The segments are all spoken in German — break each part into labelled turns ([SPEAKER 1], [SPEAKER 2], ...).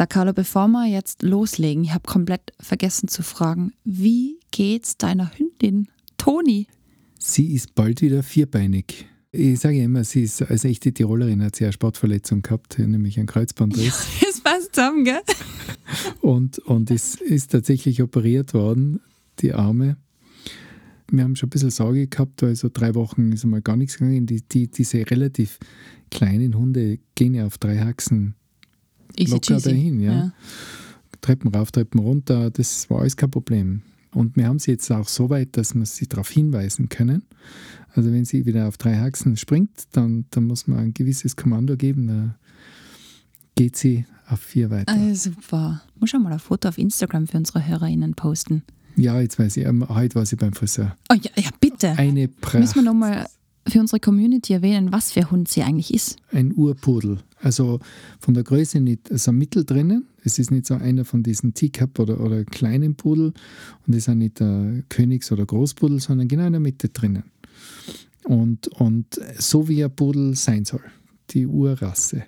[SPEAKER 1] Sag Carlo, bevor wir jetzt loslegen, ich habe komplett vergessen zu fragen, wie geht's deiner Hündin Toni?
[SPEAKER 2] Sie ist bald wieder vierbeinig. Ich sage ja immer, sie ist als echte Tirolerin hat sie eine Sportverletzung gehabt, nämlich einen Kreuzbandriss.
[SPEAKER 1] Das passt zusammen, gell?
[SPEAKER 2] Und, und ist, ist tatsächlich operiert worden, die Arme. Wir haben schon ein bisschen Sorge gehabt, weil so drei Wochen ist einmal gar nichts gegangen. Die, die, diese relativ kleinen Hunde gehen ja auf drei Haxen
[SPEAKER 1] Easy
[SPEAKER 2] locker
[SPEAKER 1] cheesy.
[SPEAKER 2] dahin. Ja.
[SPEAKER 1] Ja.
[SPEAKER 2] Treppen rauf, Treppen runter, das war alles kein Problem. Und wir haben sie jetzt auch so weit, dass wir sie darauf hinweisen können. Also wenn sie wieder auf drei Haxen springt, dann, dann muss man ein gewisses Kommando geben, da geht sie auf vier weiter.
[SPEAKER 1] Ah, super. Muss schon mal ein Foto auf Instagram für unsere HörerInnen posten.
[SPEAKER 2] Ja, jetzt weiß ich, ähm, heute war sie beim Friseur.
[SPEAKER 1] Oh ja, ja bitte.
[SPEAKER 2] Eine Pracht.
[SPEAKER 1] Müssen wir nochmal für unsere Community erwähnen, was für ein Hund sie eigentlich ist.
[SPEAKER 2] ein Urpudel. Also von der Größe nicht so mittel drinnen. Es ist nicht so einer von diesen Teacup oder, oder kleinen Pudel und ist auch nicht der Königs- oder Großpudel, sondern genau in der Mitte drinnen. Und, und so wie ein Pudel sein soll. Die Urrasse.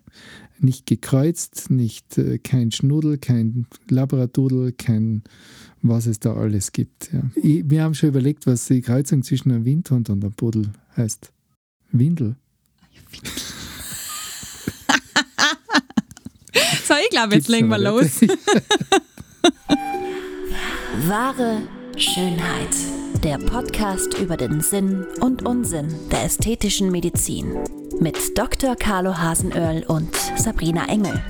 [SPEAKER 2] Nicht gekreuzt, nicht äh, kein Schnudel, kein Labradudel, kein was es da alles gibt. Ja. Ich, wir haben schon überlegt, was die Kreuzung zwischen einem Windhund und einem Pudel heißt. Windel.
[SPEAKER 1] So, ich glaube, jetzt
[SPEAKER 2] Gibt's
[SPEAKER 1] legen wir los.
[SPEAKER 3] Wahre Schönheit. Der Podcast über den Sinn und Unsinn der ästhetischen Medizin. Mit Dr. Carlo Hasenöhrl und Sabrina Engel.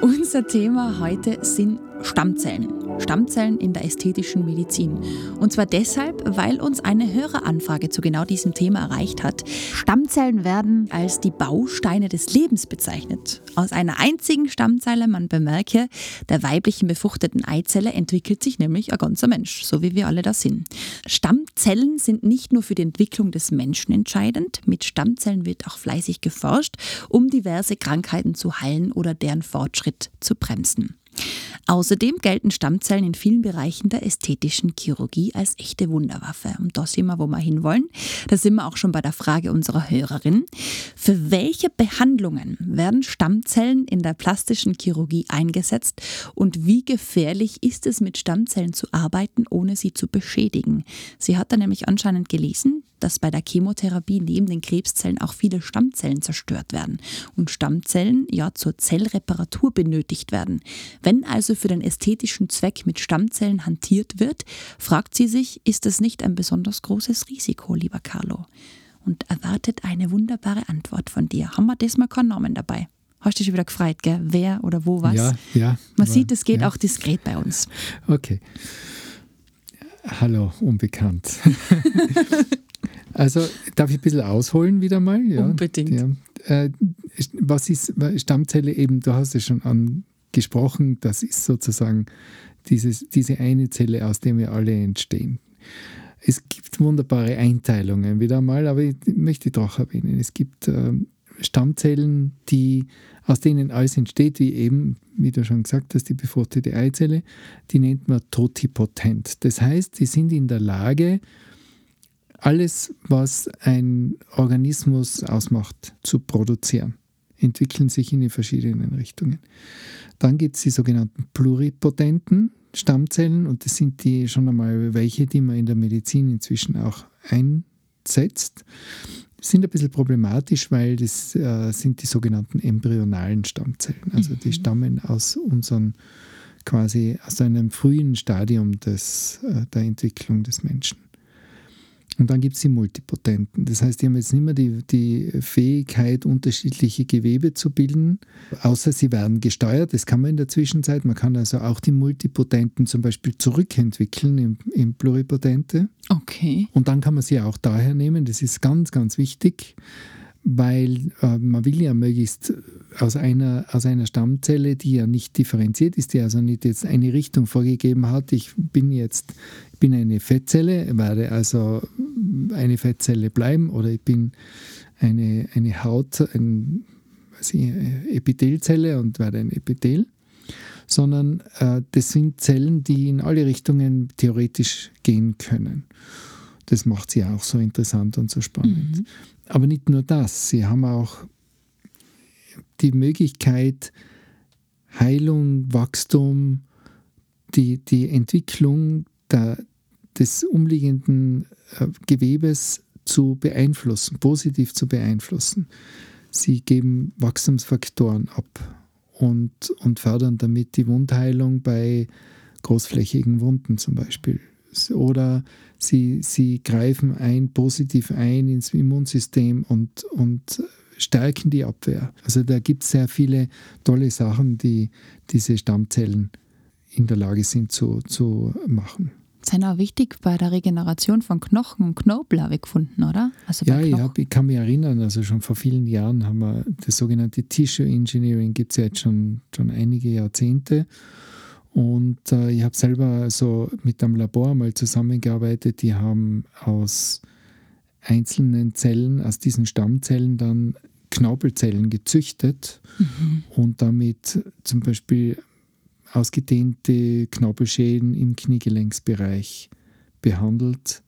[SPEAKER 1] Unser Thema heute sind Stammzellen. Stammzellen in der ästhetischen Medizin. Und zwar deshalb, weil uns eine Höreranfrage zu genau diesem Thema erreicht hat. Stammzellen werden als die Bausteine des Lebens bezeichnet. Aus einer einzigen Stammzelle, man bemerke, der weiblichen befruchteten Eizelle entwickelt sich nämlich ein ganzer Mensch, so wie wir alle da sind. Stammzellen sind nicht nur für die Entwicklung des Menschen entscheidend, mit Stammzellen wird auch fleißig geforscht, um diverse Krankheiten zu heilen oder deren Fortschritt zu bremsen. Außerdem gelten Stammzellen in vielen Bereichen der ästhetischen Chirurgie als echte Wunderwaffe. Und da sind wir, wo wir hinwollen. Da sind wir auch schon bei der Frage unserer Hörerin. Für welche Behandlungen werden Stammzellen in der plastischen Chirurgie eingesetzt und wie gefährlich ist es, mit Stammzellen zu arbeiten, ohne sie zu beschädigen? Sie hat da nämlich anscheinend gelesen, dass bei der Chemotherapie neben den Krebszellen auch viele Stammzellen zerstört werden und Stammzellen ja zur Zellreparatur benötigt werden. Wenn also für den ästhetischen Zweck mit Stammzellen hantiert wird, fragt sie sich, ist das nicht ein besonders großes Risiko, lieber Carlo? Und erwartet eine wunderbare Antwort von dir. Haben wir diesmal keinen Namen dabei? Hast du dich schon wieder gefreut, gell? Wer oder wo was?
[SPEAKER 2] Ja, ja.
[SPEAKER 1] Man sieht, es geht
[SPEAKER 2] ja.
[SPEAKER 1] auch diskret bei uns.
[SPEAKER 2] Okay. Hallo, unbekannt. also, darf ich ein bisschen ausholen wieder mal? Ja,
[SPEAKER 1] Unbedingt.
[SPEAKER 2] Ja. Äh, was ist Stammzelle eben, du hast es schon angesprochen, das ist sozusagen dieses, diese eine Zelle, aus der wir alle entstehen. Es gibt wunderbare Einteilungen wieder mal, aber ich möchte doch erwähnen, es gibt ähm, Stammzellen, die, aus denen alles entsteht, wie eben, wie du schon gesagt hast, die befruchtete Eizelle, die nennt man totipotent. Das heißt, die sind in der Lage, alles, was ein Organismus ausmacht, zu produzieren. Entwickeln sich in die verschiedenen Richtungen. Dann gibt es die sogenannten pluripotenten Stammzellen und das sind die schon einmal welche, die man in der Medizin inzwischen auch einsetzt. Sind ein bisschen problematisch, weil das äh, sind die sogenannten embryonalen Stammzellen. Also die stammen aus unseren quasi aus einem frühen Stadium des, äh, der Entwicklung des Menschen. Und dann gibt es die Multipotenten. Das heißt, die haben jetzt nicht mehr die, die Fähigkeit, unterschiedliche Gewebe zu bilden, außer sie werden gesteuert. Das kann man in der Zwischenzeit. Man kann also auch die Multipotenten zum Beispiel zurückentwickeln im, im Pluripotente.
[SPEAKER 1] Okay.
[SPEAKER 2] Und dann kann man sie auch daher nehmen. Das ist ganz, ganz wichtig, weil äh, man will ja möglichst aus einer, aus einer Stammzelle, die ja nicht differenziert ist, die also nicht jetzt eine Richtung vorgegeben hat, ich bin jetzt bin eine Fettzelle, werde also eine Fettzelle bleiben oder ich bin eine, eine Haut, ein, ich, Epithelzelle und werde ein Epithel sondern äh, das sind Zellen, die in alle Richtungen theoretisch gehen können. Das macht sie auch so interessant und so spannend.
[SPEAKER 1] Mhm.
[SPEAKER 2] Aber nicht nur das, sie haben auch die Möglichkeit, Heilung, Wachstum, die, die Entwicklung der, des umliegenden äh, Gewebes zu beeinflussen, positiv zu beeinflussen. Sie geben Wachstumsfaktoren ab und, und fördern damit die Wundheilung bei großflächigen Wunden zum Beispiel. Oder sie, sie greifen ein, positiv ein ins Immunsystem und, und stärken die Abwehr. Also da gibt es sehr viele tolle Sachen, die diese Stammzellen in der Lage sind zu, zu machen.
[SPEAKER 1] Sind auch wichtig bei der Regeneration von Knochen und Knorpel habe ich gefunden, oder?
[SPEAKER 2] Also ja, ich, hab, ich, kann mich erinnern, also schon vor vielen Jahren haben wir das sogenannte Tissue Engineering, gibt es ja jetzt schon, schon einige Jahrzehnte. Und äh, ich habe selber so mit einem Labor mal zusammengearbeitet, die haben aus einzelnen Zellen, aus diesen Stammzellen dann Knorpelzellen gezüchtet mhm. und damit zum Beispiel ausgedehnte Knorpelschäden im Kniegelenksbereich behandelt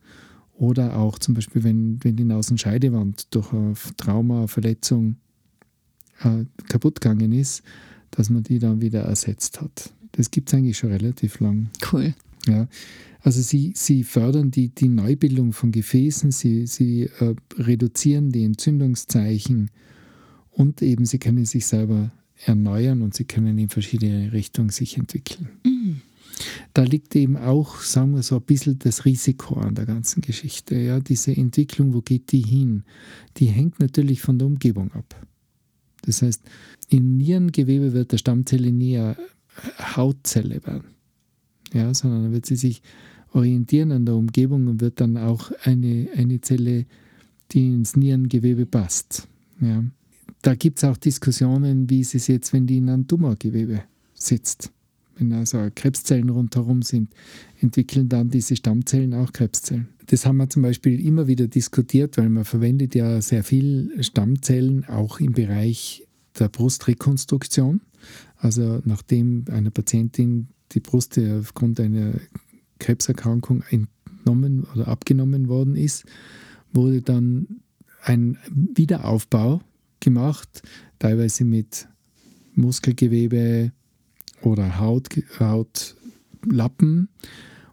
[SPEAKER 2] oder auch zum Beispiel, wenn, wenn die Nasenscheidewand durch ein Trauma, Verletzung äh, kaputt gegangen ist, dass man die dann wieder ersetzt hat. Das gibt es eigentlich schon relativ lang.
[SPEAKER 1] Cool.
[SPEAKER 2] Ja, also sie, sie fördern die, die Neubildung von Gefäßen, sie, sie äh, reduzieren die Entzündungszeichen und eben sie können sich selber erneuern und sie können in verschiedene Richtungen sich entwickeln. Mhm. Da liegt eben auch, sagen wir so, ein bisschen das Risiko an der ganzen Geschichte. Ja, diese Entwicklung, wo geht die hin? Die hängt natürlich von der Umgebung ab. Das heißt, im Nierengewebe wird der Stammzelle nie eine Hautzelle werden, ja, sondern dann wird sie sich orientieren an der Umgebung und wird dann auch eine, eine Zelle, die ins Nierengewebe passt. Ja da gibt es auch Diskussionen, wie ist es jetzt, wenn die in einem Tumorgewebe sitzt. Wenn also Krebszellen rundherum sind, entwickeln dann diese Stammzellen auch Krebszellen. Das haben wir zum Beispiel immer wieder diskutiert, weil man verwendet ja sehr viel Stammzellen auch im Bereich der Brustrekonstruktion. Also nachdem einer Patientin die Brust aufgrund einer Krebserkrankung entnommen oder abgenommen worden ist, wurde dann ein Wiederaufbau gemacht, teilweise mit Muskelgewebe oder Haut, Hautlappen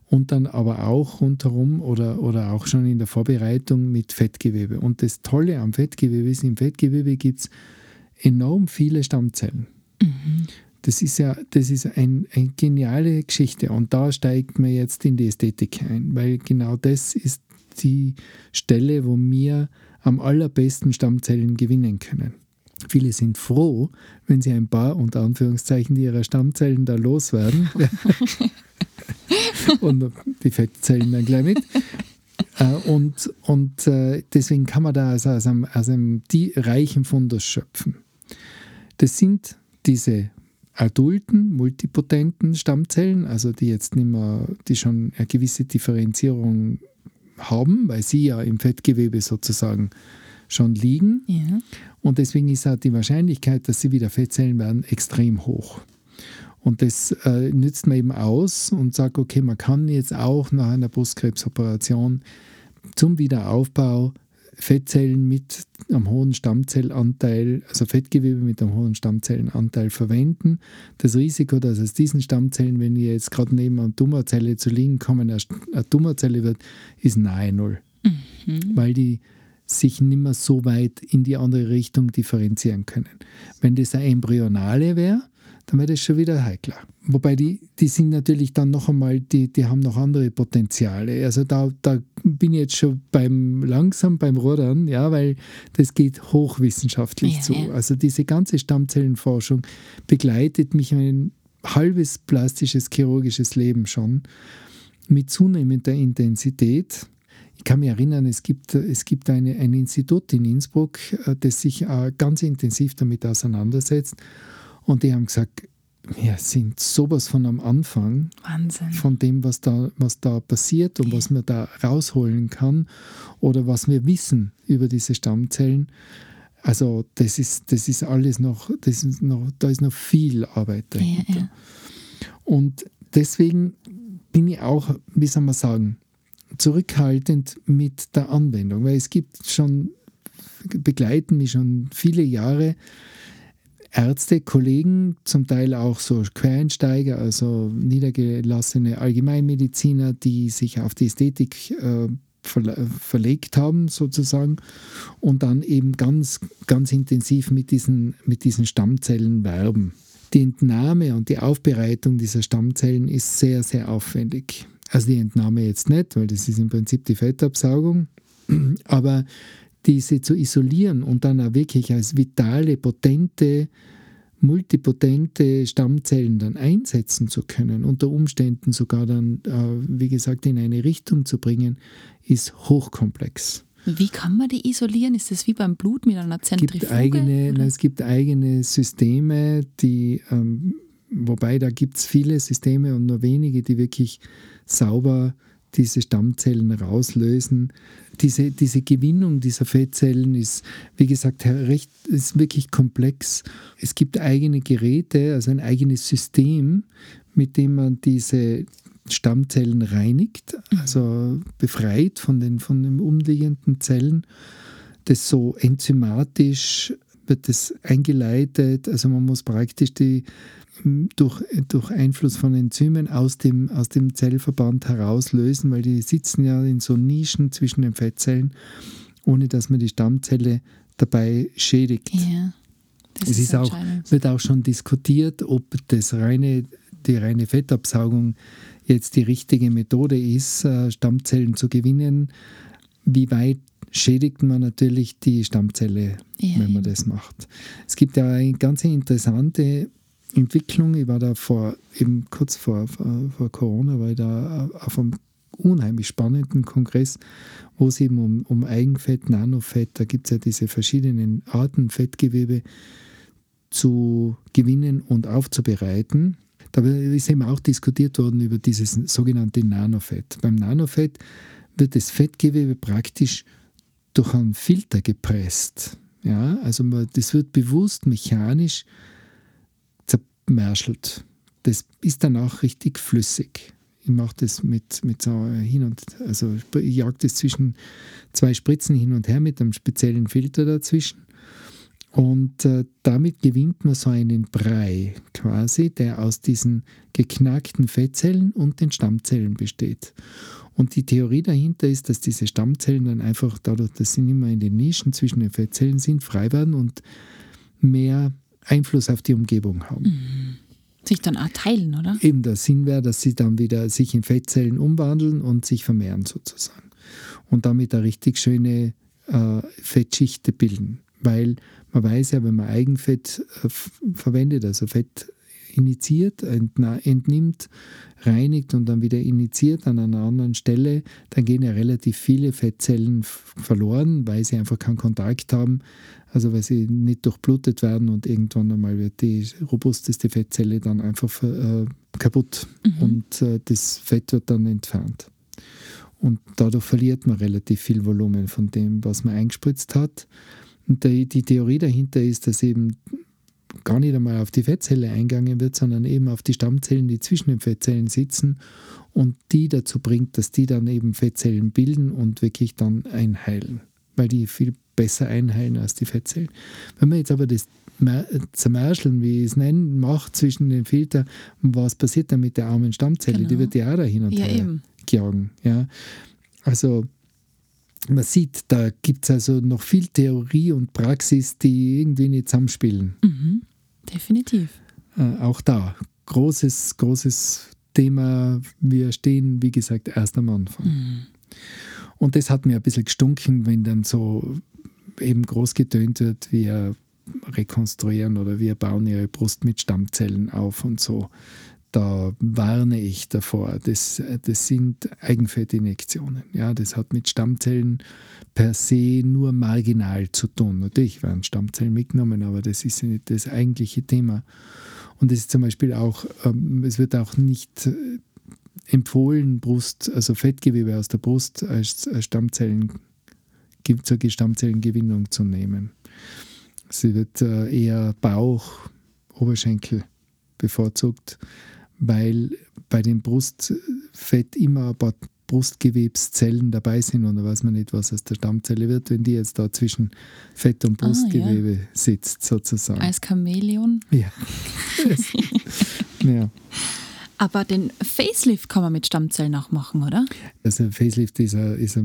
[SPEAKER 2] und dann aber auch rundherum oder, oder auch schon in der Vorbereitung mit Fettgewebe. Und das Tolle am Fettgewebe ist, im Fettgewebe gibt es enorm viele Stammzellen. Mhm. Das ist ja das ist ein, eine geniale Geschichte und da steigt man jetzt in die Ästhetik ein, weil genau das ist die Stelle, wo wir am allerbesten Stammzellen gewinnen können. Viele sind froh, wenn sie ein paar unter Anführungszeichen ihrer Stammzellen da loswerden. und die Fettzellen dann gleich mit. Äh, und, und äh, deswegen kann man da also aus einem, aus einem die reichen Fundus schöpfen. Das sind diese adulten, multipotenten Stammzellen, also die jetzt nicht mehr, die schon eine gewisse Differenzierung haben, weil sie ja im Fettgewebe sozusagen schon liegen. Ja. Und deswegen ist auch die Wahrscheinlichkeit, dass sie wieder Fettzellen werden, extrem hoch. Und das äh, nützt man eben aus und sagt, okay, man kann jetzt auch nach einer Brustkrebsoperation zum Wiederaufbau Fettzellen mit einem hohen Stammzellanteil, also Fettgewebe mit einem hohen Stammzellenanteil verwenden. Das Risiko, dass aus diesen Stammzellen, wenn ihr jetzt gerade neben einer Tumorzelle zu liegen kommen, eine Tumorzelle wird, ist nahe Null. Mhm. Weil die sich nicht mehr so weit in die andere Richtung differenzieren können. Wenn das eine embryonale wäre, dann wäre das schon wieder heikler. Wobei die, die sind natürlich dann noch einmal, die, die haben noch andere Potenziale. Also da, da bin ich jetzt schon beim langsam beim Rudern, ja, weil das geht hochwissenschaftlich ja, zu. Ja. Also diese ganze Stammzellenforschung begleitet mich ein halbes plastisches chirurgisches Leben schon mit zunehmender Intensität. Ich kann mich erinnern, es gibt, es gibt eine, ein Institut in Innsbruck, äh, das sich äh, ganz intensiv damit auseinandersetzt. Und die haben gesagt, wir sind sowas von am Anfang
[SPEAKER 1] Wahnsinn.
[SPEAKER 2] von dem, was da, was da passiert und ja. was man da rausholen kann oder was wir wissen über diese Stammzellen. Also das ist, das ist alles noch, das ist noch, da ist noch viel Arbeit dahinter. Ja, ja. Und deswegen bin ich auch, wie soll man sagen, zurückhaltend mit der Anwendung, weil es gibt schon, begleiten mich schon viele Jahre Ärzte, Kollegen, zum Teil auch so Quereinsteiger, also niedergelassene Allgemeinmediziner, die sich auf die Ästhetik äh, verlegt haben sozusagen und dann eben ganz, ganz intensiv mit diesen, mit diesen Stammzellen werben. Die Entnahme und die Aufbereitung dieser Stammzellen ist sehr, sehr aufwendig. Also die Entnahme jetzt nicht, weil das ist im Prinzip die Fettabsaugung, aber diese zu isolieren und dann auch wirklich als vitale, potente, multipotente Stammzellen dann einsetzen zu können, unter Umständen sogar dann, äh, wie gesagt, in eine Richtung zu bringen, ist hochkomplex.
[SPEAKER 1] Wie kann man die isolieren? Ist das wie beim Blut mit einer Zentrifuge?
[SPEAKER 2] Gibt eigene, na, es gibt eigene Systeme, die, ähm, wobei da gibt es viele Systeme und nur wenige, die wirklich sauber diese Stammzellen rauslösen. Diese, diese Gewinnung dieser Fettzellen ist, wie gesagt, recht, ist wirklich komplex. Es gibt eigene Geräte, also ein eigenes System, mit dem man diese Stammzellen reinigt, mhm. also befreit von den, von den umliegenden Zellen. Das so enzymatisch wird das eingeleitet, also man muss praktisch die durch, durch Einfluss von Enzymen aus dem, aus dem Zellverband herauslösen, weil die sitzen ja in so Nischen zwischen den Fettzellen, ohne dass man die Stammzelle dabei schädigt. Ja, das es ist auch, wird auch schon diskutiert, ob das reine, die reine Fettabsaugung jetzt die richtige Methode ist, äh, Stammzellen zu gewinnen. Wie weit schädigt man natürlich die Stammzelle, ja, wenn man das macht. Es gibt ja eine ganz interessante Entwicklung. Ich war da vor, eben kurz vor, vor, vor Corona, war ich da auf einem unheimlich spannenden Kongress, wo es eben um, um Eigenfett, Nanofett, da gibt es ja diese verschiedenen Arten Fettgewebe zu gewinnen und aufzubereiten. Da ist eben auch diskutiert worden über dieses sogenannte Nanofett. Beim Nanofett wird das Fettgewebe praktisch durch einen Filter gepresst. Ja, also das wird bewusst mechanisch zermerschelt. Das ist dann auch richtig flüssig. Ich mache das mit, mit so hin und also ich jag das zwischen zwei Spritzen hin und her mit einem speziellen Filter dazwischen. Und äh, damit gewinnt man so einen Brei quasi, der aus diesen geknackten Fettzellen und den Stammzellen besteht. Und die Theorie dahinter ist, dass diese Stammzellen dann einfach dadurch, dass sie nicht mehr in den Nischen zwischen den Fettzellen sind, frei werden und mehr Einfluss auf die Umgebung haben. Mhm.
[SPEAKER 1] Sich dann auch teilen, oder?
[SPEAKER 2] Eben der Sinn wäre, dass sie dann wieder sich in Fettzellen umwandeln und sich vermehren sozusagen. Und damit eine richtig schöne äh, Fettschichte bilden. Weil man weiß ja, wenn man Eigenfett äh, verwendet, also Fett initiiert, entnimmt, reinigt und dann wieder initiiert an einer anderen Stelle, dann gehen ja relativ viele Fettzellen verloren, weil sie einfach keinen Kontakt haben, also weil sie nicht durchblutet werden und irgendwann einmal wird die robusteste Fettzelle dann einfach äh, kaputt mhm. und äh, das Fett wird dann entfernt. Und dadurch verliert man relativ viel Volumen von dem, was man eingespritzt hat. Und die, die Theorie dahinter ist, dass eben gar nicht einmal auf die Fettzelle eingegangen wird, sondern eben auf die Stammzellen, die zwischen den Fettzellen sitzen und die dazu bringt, dass die dann eben Fettzellen bilden und wirklich dann einheilen, weil die viel besser einheilen als die Fettzellen. Wenn man jetzt aber das Zermerscheln, wie ich es nenne, macht zwischen den Filtern, was passiert dann mit der armen Stammzelle? Genau. Die wird ja auch da hin und ja, her jagen. Ja? Also man sieht, da gibt es also noch viel Theorie und Praxis, die irgendwie nicht zusammenspielen.
[SPEAKER 1] Mhm, definitiv.
[SPEAKER 2] Äh, auch da, großes, großes Thema. Wir stehen, wie gesagt, erst am Anfang. Mhm. Und das hat mir ein bisschen gestunken, wenn dann so eben groß getönt wird, wir rekonstruieren oder wir bauen ihre Brust mit Stammzellen auf und so da warne ich davor. Das, das sind Eigenfettinjektionen. Ja, das hat mit Stammzellen per se nur marginal zu tun. Natürlich werden Stammzellen mitgenommen, aber das ist nicht das eigentliche Thema. Und es ist zum Beispiel auch, ähm, es wird auch nicht äh, empfohlen, Brust, also Fettgewebe aus der Brust als, Stammzellen zur Stammzellengewinnung zu nehmen. Sie wird äh, eher Bauch, Oberschenkel bevorzugt weil bei dem Brustfett immer ein paar Brustgewebszellen dabei sind und dann weiß man nicht, was aus der Stammzelle wird, wenn die jetzt da zwischen Fett und Brustgewebe ah, ja. sitzt, sozusagen.
[SPEAKER 1] Als Chamäleon?
[SPEAKER 2] Ja.
[SPEAKER 1] ja. Aber den Facelift kann man mit Stammzellen auch machen, oder?
[SPEAKER 2] Also Facelift ist, a, ist a,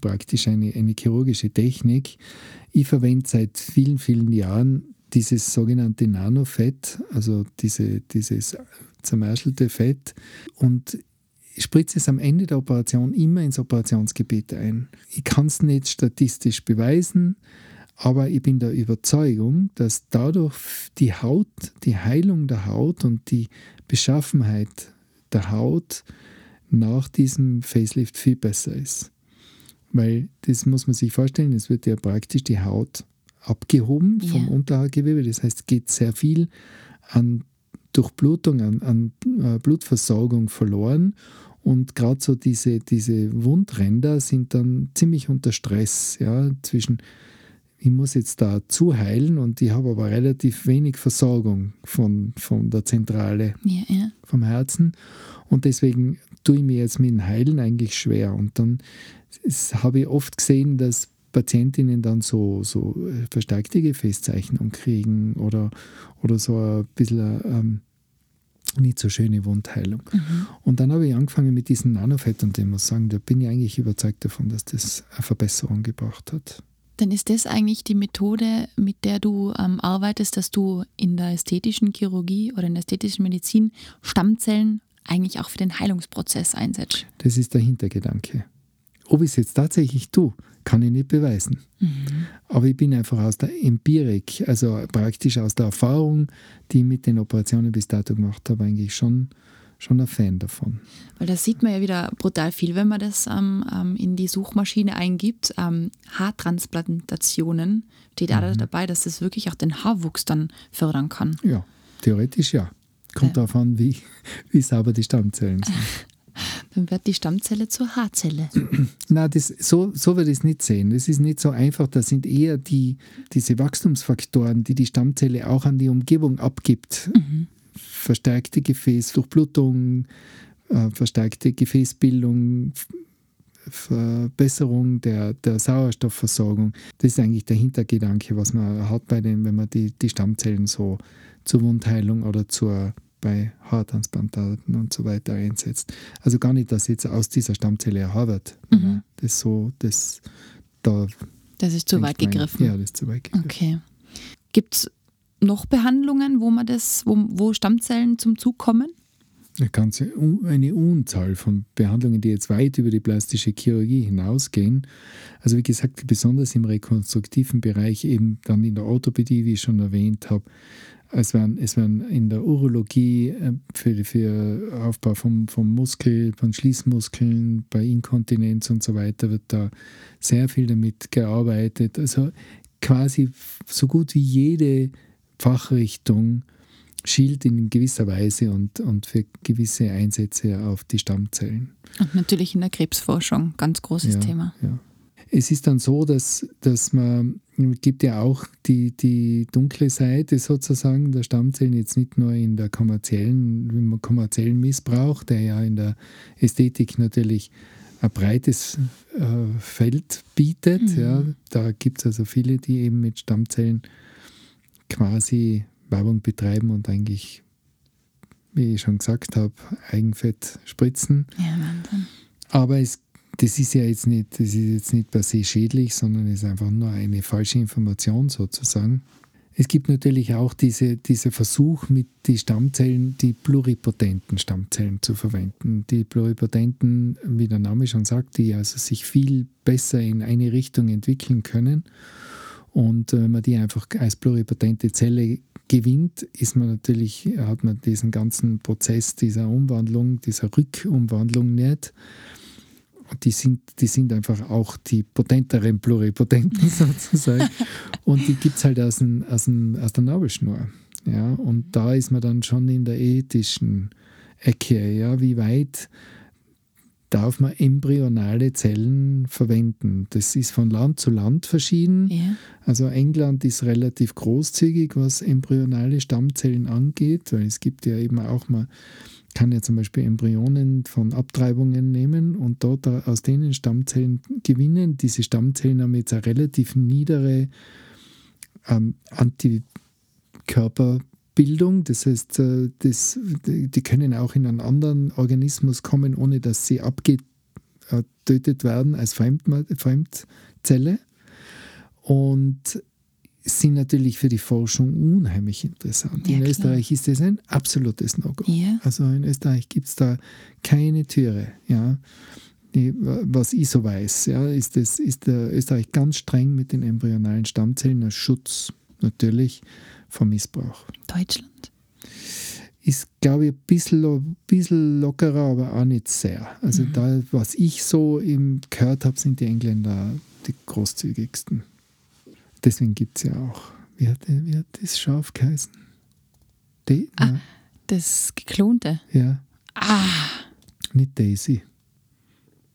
[SPEAKER 2] praktisch eine, eine chirurgische Technik. Ich verwende seit vielen, vielen Jahren dieses sogenannte Nanofett, also diese, dieses zermerschelte Fett. Und spritze es am Ende der Operation immer ins Operationsgebiet ein. Ich kann es nicht statistisch beweisen, aber ich bin der Überzeugung, dass dadurch die Haut, die Heilung der Haut und die Beschaffenheit der Haut nach diesem Facelift viel besser ist. Weil das muss man sich vorstellen, es wird ja praktisch die Haut abgehoben vom yeah. Unterhaargewebe. Das heißt, es geht sehr viel an Durchblutung, an, an äh, Blutversorgung verloren. Und gerade so diese, diese Wundränder sind dann ziemlich unter Stress, ja, zwischen, ich muss jetzt da zuheilen und ich habe aber relativ wenig Versorgung von, von der Zentrale,
[SPEAKER 1] ja, ja.
[SPEAKER 2] vom Herzen. Und deswegen tue ich mir jetzt mit dem Heilen eigentlich schwer. Und dann habe ich oft gesehen, dass Patientinnen dann so, so äh, verstärkte Gefäßzeichnung kriegen oder, oder so ein bisschen ähm, nicht so schöne Wundheilung. Mhm. Und dann habe ich angefangen mit diesem Nanofett und ich muss sagen, da bin ich eigentlich überzeugt davon, dass das eine Verbesserung gebracht hat.
[SPEAKER 1] Dann ist das eigentlich die Methode, mit der du ähm, arbeitest, dass du in der ästhetischen Chirurgie oder in der ästhetischen Medizin Stammzellen eigentlich auch für den Heilungsprozess einsetzt.
[SPEAKER 2] Das ist der Hintergedanke. Ob ich es jetzt tatsächlich tue, kann ich nicht beweisen. Mhm. Aber ich bin einfach aus der Empirik, also praktisch aus der Erfahrung, die ich mit den Operationen bis dato gemacht habe, eigentlich schon, schon ein Fan davon.
[SPEAKER 1] Weil da sieht man ja wieder brutal viel, wenn man das ähm, ähm in die Suchmaschine eingibt. Ähm, Haartransplantationen steht mhm. dabei, dass das wirklich auch den Haarwuchs dann fördern kann.
[SPEAKER 2] Ja, theoretisch ja. Kommt ja. darauf an, wie, wie sauber die Stammzellen sind.
[SPEAKER 1] Dann wird die Stammzelle zur Haarzelle.
[SPEAKER 2] Na, das, so, so würde ich es nicht sehen. Das ist nicht so einfach. Das sind eher die, diese Wachstumsfaktoren, die die Stammzelle auch an die Umgebung abgibt. Mhm. Verstärkte Gefäßdurchblutung, äh, verstärkte Gefäßbildung, Verbesserung der, der Sauerstoffversorgung. Das ist eigentlich der Hintergedanke, was man hat bei dem, wenn man die, die Stammzellen so zur Wundheilung oder zur bei Haartransplantaten und so weiter einsetzt. Also gar nicht, dass jetzt aus dieser Stammzelle ein Haar wird. Mhm. Das so, das da.
[SPEAKER 1] Das ist zu weit gegriffen.
[SPEAKER 2] Ja, das ist zu weit gegriffen.
[SPEAKER 1] Okay. Gibt es noch Behandlungen, wo man das, wo, wo Stammzellen zum Zug kommen?
[SPEAKER 2] Eine ganze eine Unzahl von Behandlungen, die jetzt weit über die plastische Chirurgie hinausgehen. Also wie gesagt, besonders im rekonstruktiven Bereich, eben dann in der Orthopädie, wie ich schon erwähnt habe, es werden, es werden in der Urologie äh, für, für Aufbau vom, vom Muskel, von Schließmuskeln, bei Inkontinenz und so weiter wird da sehr viel damit gearbeitet. Also quasi so gut wie jede Fachrichtung schielt in gewisser Weise und, und für gewisse Einsätze auf die Stammzellen.
[SPEAKER 1] Und natürlich in der Krebsforschung, ganz großes
[SPEAKER 2] ja,
[SPEAKER 1] Thema.
[SPEAKER 2] Ja. Es ist dann so, dass, dass man gibt ja auch die, die dunkle Seite sozusagen der Stammzellen, jetzt nicht nur in der kommerziellen, kommerziellen Missbrauch, der ja in der Ästhetik natürlich ein breites äh, Feld bietet. Mhm. Ja. Da gibt es also viele, die eben mit Stammzellen quasi Werbung betreiben und eigentlich, wie ich schon gesagt habe, Eigenfett spritzen.
[SPEAKER 1] Ja, Wahnsinn.
[SPEAKER 2] Aber es das ist ja jetzt nicht, das ist jetzt nicht per se schädlich, sondern ist einfach nur eine falsche Information sozusagen. Es gibt natürlich auch diese, dieser Versuch, mit die Stammzellen, die pluripotenten Stammzellen zu verwenden. Die pluripotenten, wie der Name schon sagt, die also sich viel besser in eine Richtung entwickeln können. Und wenn man die einfach als pluripotente Zelle gewinnt, ist man natürlich, hat man diesen ganzen Prozess dieser Umwandlung, dieser Rückumwandlung nicht die sind, die sind einfach auch die potenteren Pluripotenten sozusagen. und die gibt es halt aus, dem, aus, dem, aus der Nabelschnur. Ja? Und da ist man dann schon in der ethischen Ecke. Ja? Wie weit darf man embryonale Zellen verwenden. Das ist von Land zu Land verschieden.
[SPEAKER 1] Ja.
[SPEAKER 2] Also England ist relativ großzügig, was embryonale Stammzellen angeht, weil es gibt ja eben auch mal, kann ja zum Beispiel Embryonen von Abtreibungen nehmen und dort aus denen Stammzellen gewinnen. Diese Stammzellen haben jetzt eine relativ niedere ähm, Antikörperbildung. Das heißt, äh, das, die können auch in einen anderen Organismus kommen, ohne dass sie abgetötet werden als Fremdzelle. Und sind natürlich für die Forschung unheimlich interessant.
[SPEAKER 1] Ja,
[SPEAKER 2] in
[SPEAKER 1] klar.
[SPEAKER 2] Österreich ist das ein absolutes No-Go.
[SPEAKER 1] Ja.
[SPEAKER 2] Also in Österreich gibt es da keine Türe. Ja. Die, was ich so weiß, ja, ist, das, ist der Österreich ganz streng mit den embryonalen Stammzellen als Schutz natürlich vor Missbrauch.
[SPEAKER 1] Deutschland?
[SPEAKER 2] Ist, glaube ich, ein bisschen, lo- bisschen lockerer, aber auch nicht sehr. Also da, was ich so im, gehört habe, sind die Engländer die großzügigsten. Deswegen gibt es ja auch, wie hat, wie hat das Schaf geheißen? De,
[SPEAKER 1] Ah. Das geklonte.
[SPEAKER 2] Ja,
[SPEAKER 1] Ah,
[SPEAKER 2] nicht Daisy.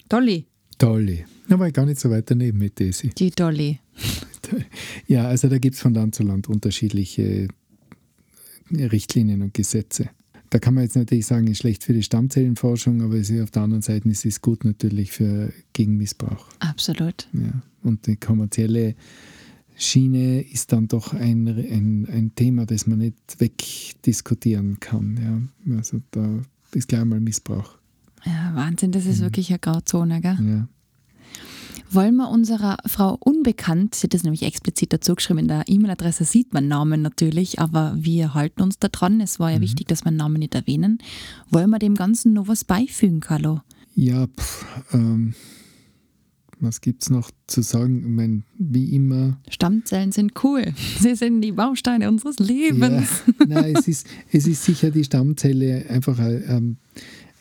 [SPEAKER 1] Dolly.
[SPEAKER 2] Dolly. Da war ich gar nicht so weit daneben mit Daisy.
[SPEAKER 1] Die Dolly.
[SPEAKER 2] Ja, also da gibt es von Land zu Land unterschiedliche Richtlinien und Gesetze. Da kann man jetzt natürlich sagen, ist schlecht für die Stammzellenforschung, aber es ist auf der anderen Seite ist es gut natürlich für gegen Missbrauch.
[SPEAKER 1] Absolut.
[SPEAKER 2] Ja. Und die kommerzielle Schiene ist dann doch ein, ein, ein Thema, das man nicht wegdiskutieren kann. Ja. Also da ist gleich mal Missbrauch.
[SPEAKER 1] Ja, Wahnsinn, das ist wirklich eine Grauzone, gell?
[SPEAKER 2] Ja.
[SPEAKER 1] Wollen wir unserer Frau Unbekannt, sie hat das nämlich explizit dazu geschrieben, in der E-Mail-Adresse sieht man Namen natürlich, aber wir halten uns da dran. Es war ja wichtig, dass wir Namen nicht erwähnen. Wollen wir dem Ganzen noch was beifügen, Carlo?
[SPEAKER 2] Ja, pff, ähm, was gibt es noch zu sagen? Ich mein, wie immer.
[SPEAKER 1] Stammzellen sind cool. Sie sind die Bausteine unseres Lebens.
[SPEAKER 2] Ja, nein, es ist, es ist sicher die Stammzelle einfach ähm,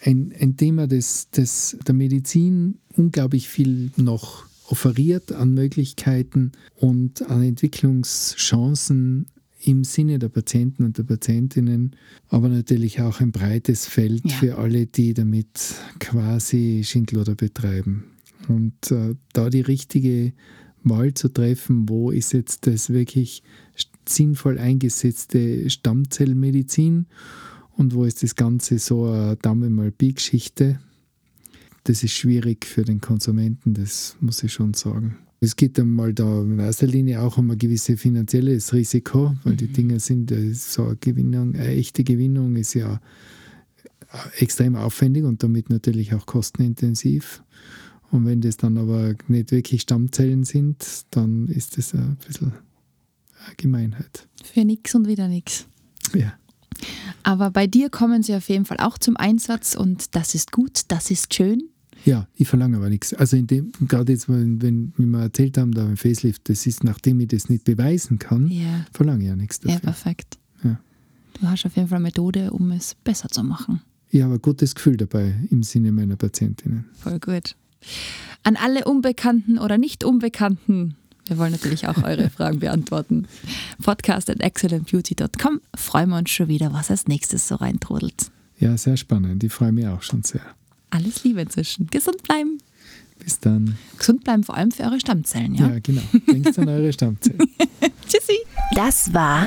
[SPEAKER 2] ein, ein Thema, das, das der Medizin unglaublich viel noch offeriert an Möglichkeiten und an Entwicklungschancen im Sinne der Patienten und der Patientinnen, aber natürlich auch ein breites Feld
[SPEAKER 1] Ja.
[SPEAKER 2] für alle, die damit quasi Schindluder betreiben. Und äh, da die richtige Wahl zu treffen, wo ist jetzt das wirklich sinnvoll eingesetzte Stammzellmedizin und wo ist das Ganze so eine Daumen mal Bi-Geschichte. Das ist schwierig für den Konsumenten, das muss ich schon sagen. Es geht einmal da in erster Linie auch um ein gewisses finanzielles Risiko, weil die Dinge sind äh, so eine Gewinnung, eine echte Gewinnung ist ja extrem aufwendig und damit natürlich auch kostenintensiv. Und wenn das dann aber nicht wirklich Stammzellen sind, dann ist das ein bisschen eine Gemeinheit.
[SPEAKER 1] Für nix und wieder nix.
[SPEAKER 2] Ja.
[SPEAKER 1] Aber bei dir kommen sie auf jeden Fall auch zum Einsatz und das ist gut, das ist schön.
[SPEAKER 2] Ja, ich verlange aber nichts. Also in dem, gerade jetzt, wenn, wenn wir erzählt haben, da im Facelift, das ist, nachdem ich das nicht beweisen kann,
[SPEAKER 1] Ja,
[SPEAKER 2] verlange ich ja nichts
[SPEAKER 1] ja
[SPEAKER 2] dafür.
[SPEAKER 1] perfekt.
[SPEAKER 2] Ja.
[SPEAKER 1] Du hast auf jeden Fall eine Methode, um es besser zu machen.
[SPEAKER 2] Ich habe ein gutes Gefühl dabei im Sinne meiner Patientinnen.
[SPEAKER 1] Voll gut. An alle Unbekannten oder nicht Unbekannten, wir wollen natürlich auch eure Fragen beantworten. Podcast at excellentbeauty.com. Freuen wir uns schon wieder, was als nächstes so reintrudelt.
[SPEAKER 2] Ja, sehr spannend. Ich freue mich auch schon sehr.
[SPEAKER 1] Alles Liebe inzwischen. Gesund bleiben.
[SPEAKER 2] Bis dann.
[SPEAKER 1] Gesund bleiben vor allem für eure Stammzellen, ja?
[SPEAKER 2] Ja, genau. Denkt an eure Stammzellen.
[SPEAKER 1] Tschüssi.
[SPEAKER 3] Das war